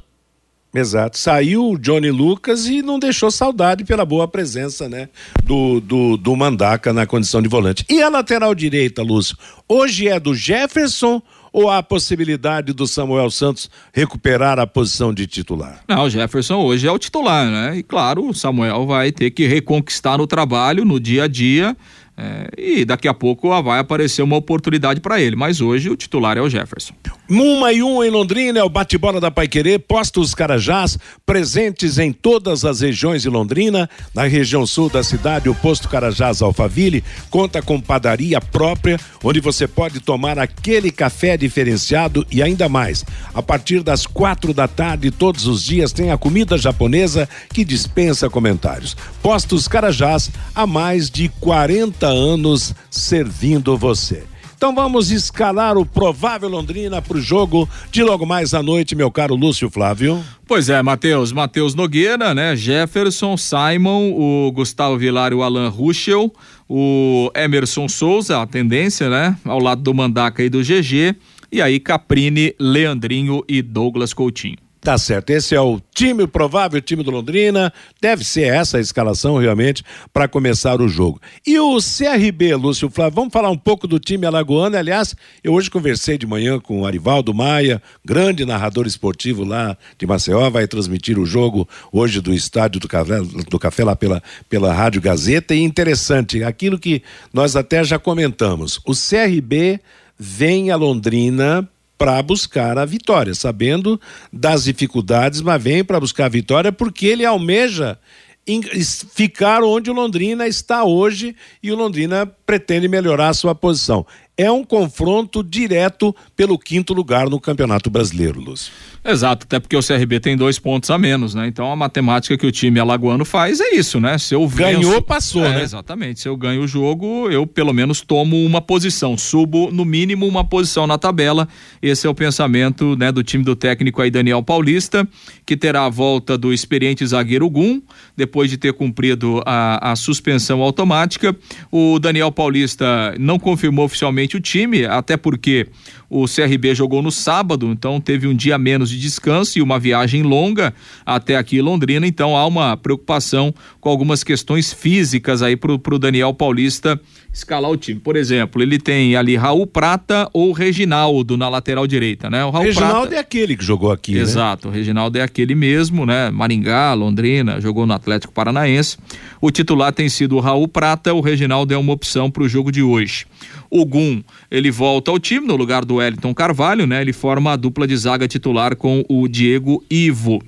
Exato. Saiu o Johnny Lucas e não deixou saudade pela boa presença, né? Do, do, do Mandaca na condição de volante. E a lateral direita, Lúcio? Hoje é do Jefferson ou há a possibilidade do Samuel Santos recuperar a posição de titular? Não, o Jefferson hoje é o titular, né? E claro, o Samuel vai ter que reconquistar no trabalho, no dia a dia. É, e daqui a pouco vai aparecer uma oportunidade para ele, mas hoje o titular é o Jefferson. Uma e um em Londrina é o bate-bola da Paiquerê, postos Carajás, presentes em todas as regiões de Londrina. Na região sul da cidade, o posto Carajás Alfaville conta com padaria própria, onde você pode tomar aquele café diferenciado e ainda mais. A partir das quatro da tarde, todos os dias, tem a comida japonesa que dispensa comentários. Postos Carajás, há mais de 40 anos servindo você. Então vamos escalar o provável Londrina para o jogo de logo mais à noite, meu caro Lúcio Flávio. Pois é, Matheus, Matheus Nogueira, né? Jefferson, Simon, o Gustavo Vilar e o Alan Ruschel, o Emerson Souza, a tendência, né? Ao lado do Mandaca e do GG, e aí Caprini, Leandrinho e Douglas Coutinho. Tá certo. Esse é o time provável, time do Londrina. Deve ser essa a escalação realmente para começar o jogo. E o CRB, Lúcio Flávio, vamos falar um pouco do time alagoano. Aliás, eu hoje conversei de manhã com o Arivaldo Maia, grande narrador esportivo lá de Maceió, vai transmitir o jogo hoje do estádio do Café, do Café lá pela, pela Rádio Gazeta. E interessante, aquilo que nós até já comentamos. O CRB vem a Londrina para buscar a vitória, sabendo das dificuldades, mas vem para buscar a vitória porque ele almeja ficar onde o Londrina está hoje e o Londrina pretende melhorar a sua posição. É um confronto direto pelo quinto lugar no Campeonato Brasileiro, Lúcio. Exato, até porque o CRB tem dois pontos a menos, né? Então a matemática que o time alagoano faz é isso, né? Se eu venço, ganhou, passou, é, né? Exatamente. Se eu ganho o jogo, eu pelo menos tomo uma posição, subo no mínimo uma posição na tabela. Esse é o pensamento, né, do time do técnico aí Daniel Paulista, que terá a volta do experiente zagueiro Gum, depois de ter cumprido a, a suspensão automática. O Daniel Paulista não confirmou oficialmente o time, até porque o CRB jogou no sábado, então teve um dia menos de descanso e uma viagem longa até aqui em Londrina, então há uma preocupação com algumas questões físicas aí pro, pro Daniel Paulista escalar o time. Por exemplo, ele tem ali Raul Prata ou Reginaldo na lateral direita, né? O Raul Reginaldo Prata... é aquele que jogou aqui, né? Exato, né? o Reginaldo é aquele mesmo, né? Maringá, Londrina, jogou no Atlético Paranaense. O titular tem sido o Raul Prata, o Reginaldo é uma opção para o jogo de hoje. O Gum, ele volta ao time no lugar do Wellington Carvalho, né? Ele forma a dupla de zaga titular com o Diego Ivo.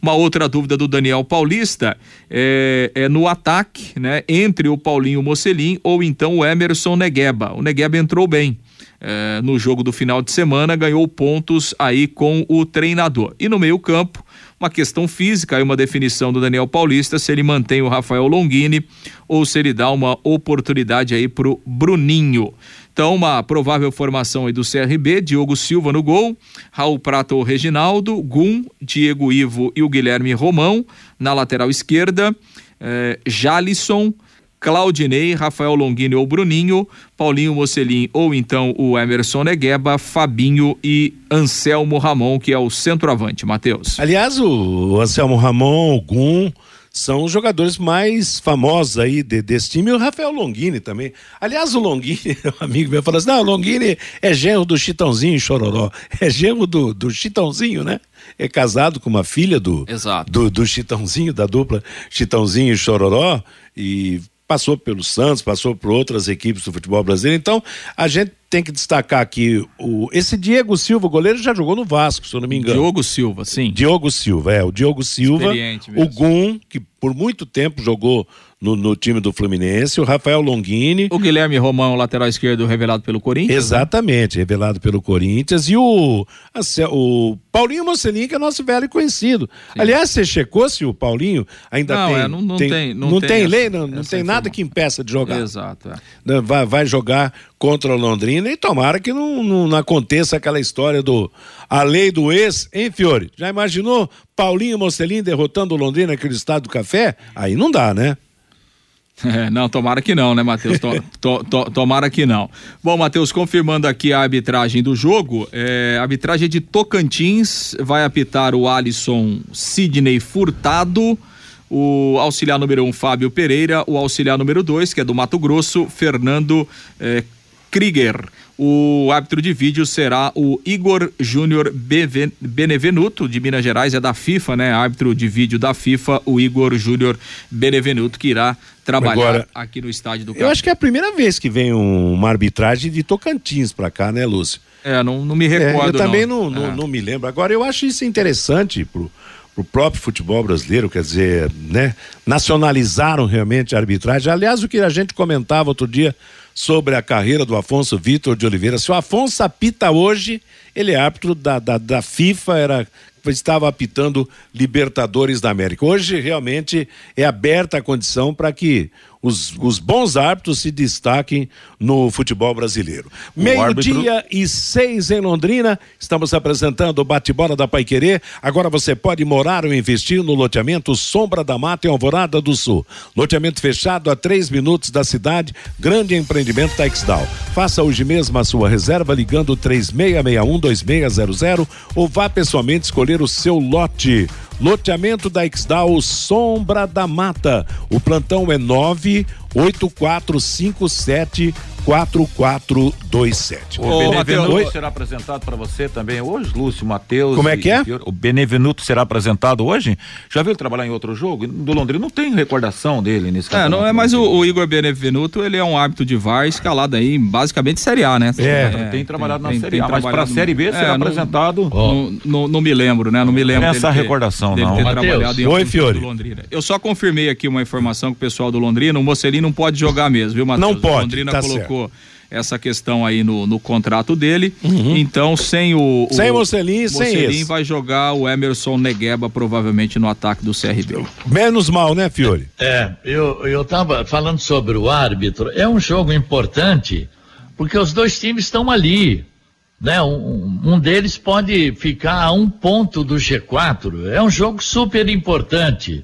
Uma outra dúvida do Daniel Paulista é, é no ataque, né? Entre o Paulinho Mocelin ou então o Emerson Negueba. O Negueba entrou bem. É, no jogo do final de semana, ganhou pontos aí com o treinador. E no meio-campo, uma questão física e uma definição do Daniel Paulista se ele mantém o Rafael Longini ou se ele dá uma oportunidade aí pro Bruninho. Então, uma provável formação aí do CRB, Diogo Silva no gol, Raul Prata ou Reginaldo, Gum, Diego Ivo e o Guilherme Romão na lateral esquerda, eh, Jalisson, Claudinei, Rafael Longini ou Bruninho, Paulinho Mocelin ou então o Emerson Negueba, Fabinho e Anselmo Ramon, que é o centroavante, Matheus. Aliás, o Anselmo Ramon, o Gum, são os jogadores mais famosos aí de, desse time, e o Rafael Longini também. Aliás, o Longini, um amigo meu, falou assim: não, o Longini é genro do Chitãozinho Chororó. É genro do, do Chitãozinho, né? É casado com uma filha do, Exato. do, do Chitãozinho, da dupla Chitãozinho e Chororó, e passou pelo Santos, passou por outras equipes do futebol brasileiro. Então, a gente tem que destacar aqui o esse Diego Silva, goleiro, já jogou no Vasco, se eu não me engano. Diogo Silva, sim. Diogo Silva, é, o Diogo Silva, o Gum, que por muito tempo jogou no, no time do Fluminense, o Rafael Longini, O Guilherme Romão, lateral esquerdo, revelado pelo Corinthians. Exatamente, revelado pelo Corinthians. E o, a o Paulinho Mocelin, que é nosso velho conhecido. Aliás, você checou se o Paulinho ainda Não, tem. é, não- não tem- não tem tem essa- lei, não, não essa tem nada que impeça de jogar. Exato, é. Né, Vai, vai jogar contra o Londrina e tomara que não, não, não aconteça aquela história do. A lei do ex, hein, Fiore? Já imaginou Paulinho Mocelin derrotando o Londrina naquele estado do café? Aí não dá, né? É, não, tomara que não, né, Matheus? To, to, to, tomara que não. Bom, Matheus, confirmando aqui a arbitragem do jogo, é, arbitragem de Tocantins vai apitar o Alisson Sidney Furtado, o auxiliar número um, Fábio Pereira, o auxiliar número dois, que é do Mato Grosso, Fernando é, Krieger. O árbitro de vídeo será o Igor Júnior Benevenuto, de Minas Gerais, é da FIFA, né? Árbitro de vídeo da FIFA, o Igor Júnior Benevenuto, que irá trabalhar Agora, aqui no estádio do Eu acho que é a primeira vez que vem um- uma arbitragem de Tocantins pra cá, né, Lúcio? É, não, não me É, recordo. eu também não, não, não, É. não me lembro. Agora, eu acho isso interessante pro, pro próprio futebol brasileiro, quer dizer, né? Nacionalizaram realmente a arbitragem. Aliás, o que a gente comentava outro dia sobre a carreira do Afonso Vitor de Oliveira. Se o Afonso apita hoje, ele é árbitro da, da, da FIFA, era estava apitando Libertadores da América. Hoje realmente é aberta a condição para que os, os bons árbitros se destaquem no futebol brasileiro. Meio-dia e seis em Londrina, estamos apresentando o bate-bola da Paiquerê. Agora você pode morar ou investir no loteamento Sombra da Mata em Alvorada do Sul. Loteamento fechado a três minutos da cidade, grande empreendimento Texdal. Faça hoje mesmo a sua reserva ligando 3661-2600 ou vá pessoalmente escolher o seu lote. Loteamento da Exdal Sombra da Mata. O plantão é 98457 4427. O Benevenuto será apresentado para você também hoje, Lúcio, Matheus. Como é que é? O Benevenuto será apresentado hoje? Já viu ele trabalhar em outro jogo? Do Londrina não tem recordação dele nesse É, não é mais o, o Igor Benevenuto, ele é um árbitro de VAR escalado aí, basicamente Série A, né? É, tem trabalhado na Série A, mas pra trabalhado- Série B será não- apresentado- Não, não- não me lembro, né? Não me lembro. Não é essa dele ter- recordação, dele não. ter Mateus. trabalhado em Oi, Fiore. do Londrina. Eu só confirmei aqui uma informação com o pessoal do Londrina, o Mocelin não pode jogar mesmo, viu, Matheus? Não pode, O Londrina tá colocou essa questão aí no, no contrato dele, então sem o... Sem o Mocelin e sem esse. vai jogar o Emerson Negueba provavelmente no ataque do CRB. Menos mal, né, Fiore? É, eu, eu tava falando sobre o árbitro. É um jogo importante, porque os dois times estão ali. Né? Um, um deles pode ficar a um ponto do G4. É um jogo super importante.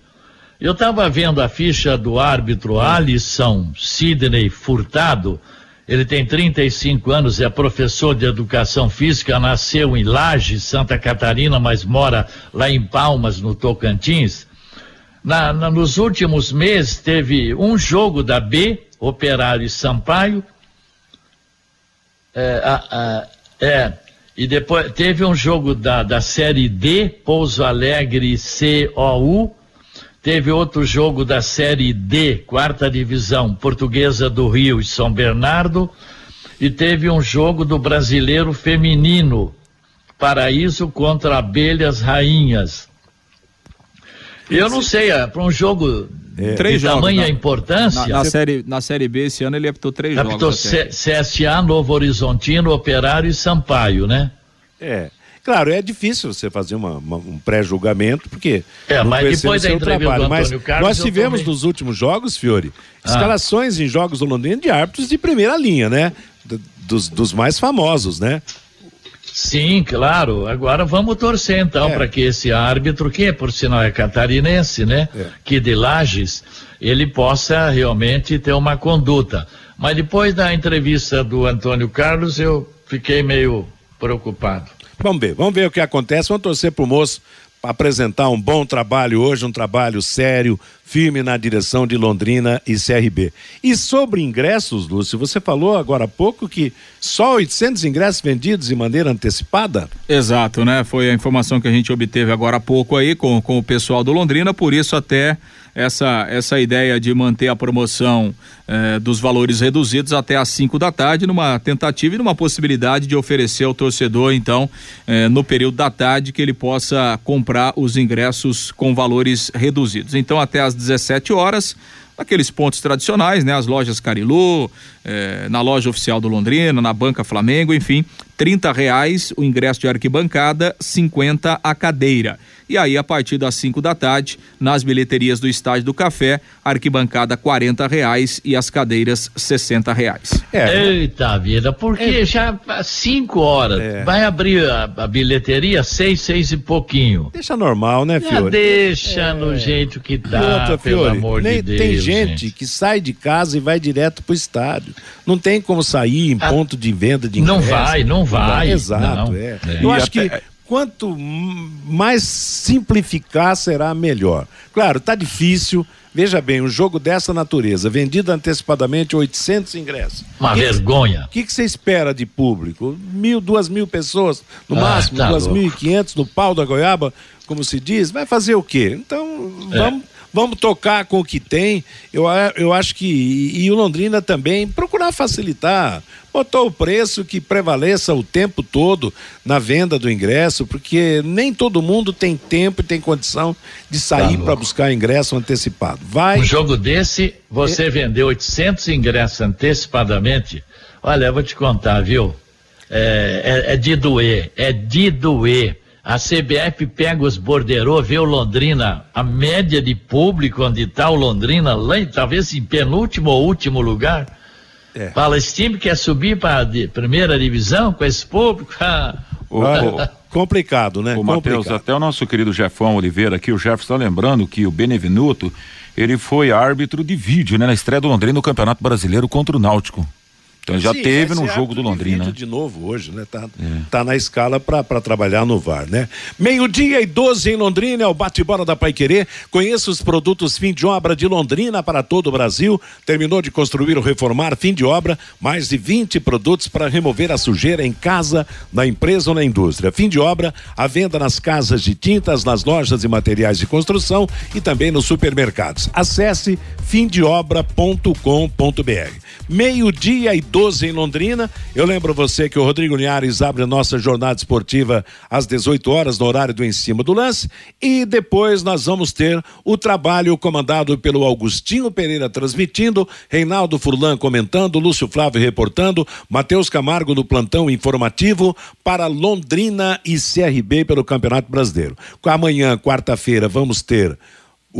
Eu estava vendo a ficha do árbitro Alisson Sidney Furtado. Ele tem 35 anos, é professor de educação física, nasceu em Lages, Santa Catarina, mas mora lá em Palmas, no Tocantins. Na- na- nos últimos meses teve um jogo da B, Operário e Sampaio. É, a- a- é, e depois teve um jogo da, da Série D, Pouso Alegre COU. Teve outro jogo da Série D, quarta divisão, Portuguesa do Rio e São Bernardo. E teve um jogo do Brasileiro Feminino, Paraíso contra Abelhas Rainhas. Eu não sei, para um jogo Três de jogos, tamanha na- importância. Na, na série, na Série B esse ano ele apitou três Captou jogos. C- CSA, Novo Horizontino, Operário e Sampaio, né? É. Claro, é difícil você fazer uma- uma- um pré-julgamento, porque. É, não mas depois da seu entrevista trabalho. do Mas Antônio Carlos, nós tivemos também- nos últimos jogos, Fiore, Ah. escalações em jogos do Londrina de árbitros de primeira linha, né? Dos, dos mais famosos, né? Sim, claro. Agora vamos torcer então É. para que esse árbitro, que por sinal é catarinense, né? É. Que de Lages, ele possa realmente ter uma conduta. Mas depois da entrevista do Antônio Carlos, eu fiquei meio preocupado. Vamos ver, vamos ver o que acontece. Vamos torcer pro moço apresentar um bom trabalho hoje, um trabalho sério, firme na direção de Londrina e CRB. E sobre ingressos, Lúcio, você falou agora há pouco que só 800 ingressos vendidos de maneira antecipada? Exato, né? Foi a informação que a gente obteve agora há pouco aí com, com o pessoal do Londrina, por isso até essa, essa ideia de manter a promoção eh, dos valores reduzidos até às 5 da tarde, numa tentativa e numa possibilidade de oferecer ao torcedor, então, eh, no período da tarde, que ele possa comprar os ingressos com valores reduzidos. Então, até às 17 horas, naqueles pontos tradicionais, né? As lojas Carilu, eh, na loja oficial do Londrina, na Banca Flamengo, enfim, trinta reais o ingresso de arquibancada, 50 a cadeira. E aí, a partir das 5 da tarde, nas bilheterias do Estádio do Café, arquibancada quarenta reais e as cadeiras sessenta reais. É. Eita vida, porque é. já às 5 horas é. vai abrir a, a, bilheteria seis, seis e pouquinho. Deixa normal, né, Fiore? Já deixa é. no jeito que dá, outra, pelo Fiore, amor nem, de Deus. Tem gente, gente, que sai de casa e vai direto pro estádio. Não tem como sair em ah, ponto de venda de ingresso. Não vai, não vai. Exato, não. é. Eu acho que quanto mais simplificar será melhor. Claro, está difícil. Veja bem, um jogo dessa natureza, vendido antecipadamente 800 ingressos. Uma que vergonha. O que, você espera de público? Mil, duas mil pessoas, no ah, máximo, tá duas mil e quinhentos no pau da goiaba, como se diz. Vai fazer o quê? Então. É vamos tocar com o que tem. Eu, eu acho que. E, e o Londrina também, procurar facilitar. Botou o preço que prevaleça o tempo todo na venda do ingresso, porque nem todo mundo tem tempo e tem condição de sair tá para buscar ingresso antecipado. Vai. Um jogo desse, você é... vendeu 800 ingressos antecipadamente. Olha, eu vou te contar, viu? É, é, é de doer, é de doer a CBF pega os borderô, vê o Londrina, a média de público onde está o Londrina, lá, talvez em penúltimo ou último lugar. É. Fala, esse time quer subir para a primeira divisão com esse público? o, o, complicado, né? O Matheus, até o nosso querido Jefão Oliveira aqui, o Jeff está lembrando que o Benevenuto, ele foi árbitro de vídeo, né? Na estreia do Londrina no Campeonato Brasileiro contra o Náutico. Então ele já Sim, teve no jogo do Londrina. De, de novo hoje, né? Tá, é. tá na escala para trabalhar no VAR, né? Meio-dia e 12 em Londrina, é o bate-bola da Pai Querer. Conheça os produtos fim de obra de Londrina para todo o Brasil. Terminou de construir ou reformar, fim de obra, mais de 20 produtos para remover a sujeira em casa, na empresa ou na indústria. Fim de obra, a venda nas casas de tintas, nas lojas e materiais de construção e também nos supermercados. Acesse fimdeobra.com.br. Meio-dia e 12 em Londrina. Eu lembro você que o Rodrigo Linhares abre a nossa jornada esportiva às 18 horas, no horário do Em Cima do Lance. E depois nós vamos ter o trabalho comandado pelo Augustinho Pereira transmitindo, Reinaldo Furlan comentando, Lúcio Flávio reportando, Matheus Camargo no plantão informativo para Londrina e CRB pelo Campeonato Brasileiro. Amanhã, quarta-feira, vamos ter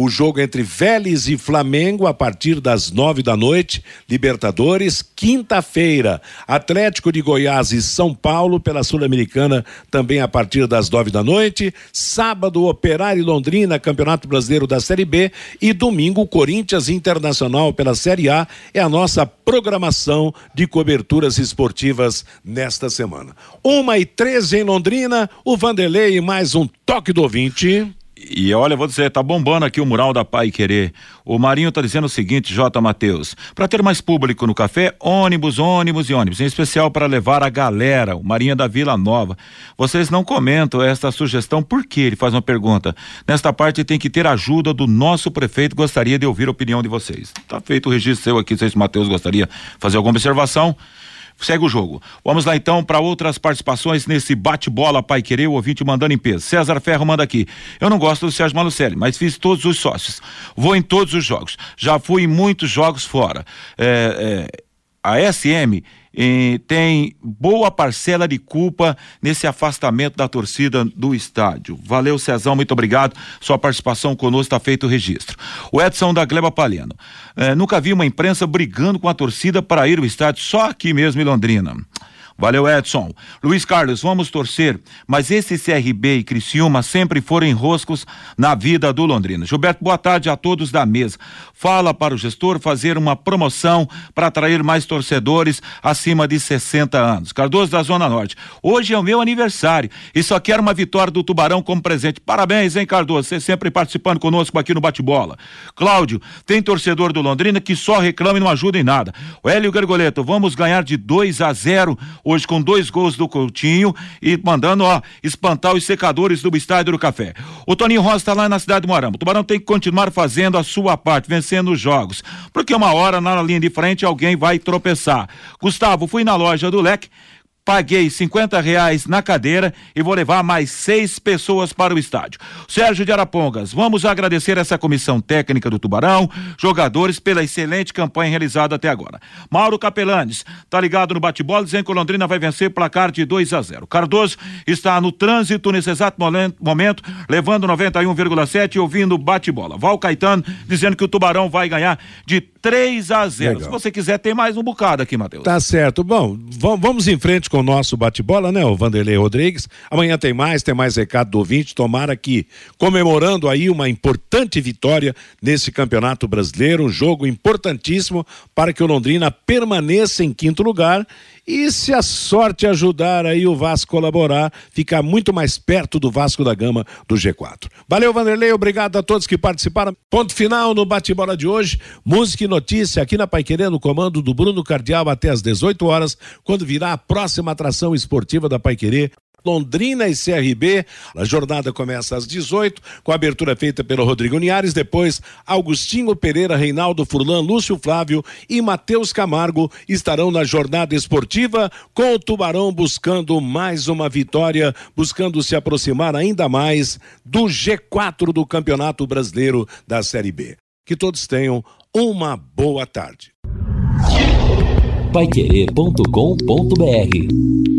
o jogo entre Vélez e Flamengo a partir das nove da noite, Libertadores, quinta-feira, Atlético de Goiás e São Paulo pela Sul-Americana também a partir das nove da noite, sábado Operário e Londrina, Campeonato Brasileiro da Série B e domingo Corinthians Internacional pela Série A é a nossa programação de coberturas esportivas nesta semana. Uma e treze em Londrina, o Vanderlei mais um toque do ouvinte. E olha, vou dizer, tá bombando aqui o mural da Pai Querer. O Marinho tá dizendo o seguinte, J. Matheus, para ter mais público no café, ônibus, ônibus e ônibus, em especial para levar a galera, o Marinho da Vila Nova. Vocês não comentam esta sugestão, por quê? Ele faz uma pergunta. Nesta parte tem que ter ajuda do nosso prefeito, gostaria de ouvir a opinião de vocês. Tá feito o registro seu aqui, se o Matheus gostaria de fazer alguma observação segue o jogo. Vamos lá então para outras participações nesse bate-bola Pai Querer, o ouvinte mandando em peso. César Ferro manda aqui. Eu não gosto do Sérgio Malucelli, mas fiz todos os sócios. Vou em todos os jogos. Já fui em muitos jogos fora. É, é, a SM tem boa parcela de culpa nesse afastamento da torcida do estádio. Valeu, Cezão, muito obrigado. Sua participação conosco está feito o registro. O Edson da Gleba Palhano. É, nunca vi uma imprensa brigando com a torcida para ir ao estádio, só aqui mesmo em Londrina. Valeu, Edson. Luiz Carlos, vamos torcer, mas esse CRB e Criciúma sempre foram enroscos na vida do Londrina. Gilberto, boa tarde a todos da mesa. Fala para o gestor fazer uma promoção para atrair mais torcedores acima de 60 anos. Cardoso da Zona Norte. Hoje é o meu aniversário e só quero uma vitória do Tubarão como presente. Parabéns, hein, Cardoso? Você sempre participando conosco aqui no Bate-Bola. Cláudio, tem torcedor do Londrina que só reclama e não ajuda em nada. O Hélio Gargoleto, vamos ganhar de 2 a 0 hoje com dois gols do Coutinho e mandando, ó, espantar os secadores do Estádio do Café. O Toninho Rosa está lá na cidade do Moarama. O Tubarão tem que continuar fazendo a sua parte, vencendo os jogos. Porque uma hora na linha de frente alguém vai tropeçar. Gustavo, fui na loja do Leque paguei 50 reais na cadeira e vou levar mais seis pessoas para o estádio. Sérgio de Arapongas, vamos agradecer essa comissão técnica do Tubarão, jogadores pela excelente campanha realizada até agora. Mauro Capelanes, tá ligado no bate-bola, dizendo que o Londrina vai vencer placar de 2 a 0. Cardoso está no trânsito nesse exato momento, levando 91,7 e ouvindo bate-bola. Val Caetano dizendo que o Tubarão vai ganhar de 3 a 0. Legal. Se você quiser, tem mais um bocado aqui, Matheus. Tá certo. Bom, vamos em frente com o nosso bate-bola, né, o Vanderlei Rodrigues. Amanhã tem mais, tem mais recado do ouvinte. Tomara que comemorando aí uma importante vitória nesse Campeonato Brasileiro, um jogo importantíssimo para que o Londrina permaneça em quinto lugar e se a sorte ajudar aí o Vasco colaborar, ficar muito mais perto do Vasco da Gama do G4. Valeu, Vanderlei, obrigado a todos que participaram. Ponto final no bate-bola de hoje. Música e notícia aqui na Paiquerê, no comando do Bruno Cardial até às 18 horas, quando virá a próxima atração esportiva da Paiquerê Londrina e CRB. A jornada começa às 18, com a abertura feita pelo Rodrigo Niares. Depois, Augustinho Pereira, Reinaldo Furlan, Lúcio Flávio e Matheus Camargo estarão na jornada esportiva, com o Tubarão buscando mais uma vitória, buscando se aproximar ainda mais do G4 do Campeonato Brasileiro da Série B. Que todos tenham uma boa tarde. Paiquerê.com.br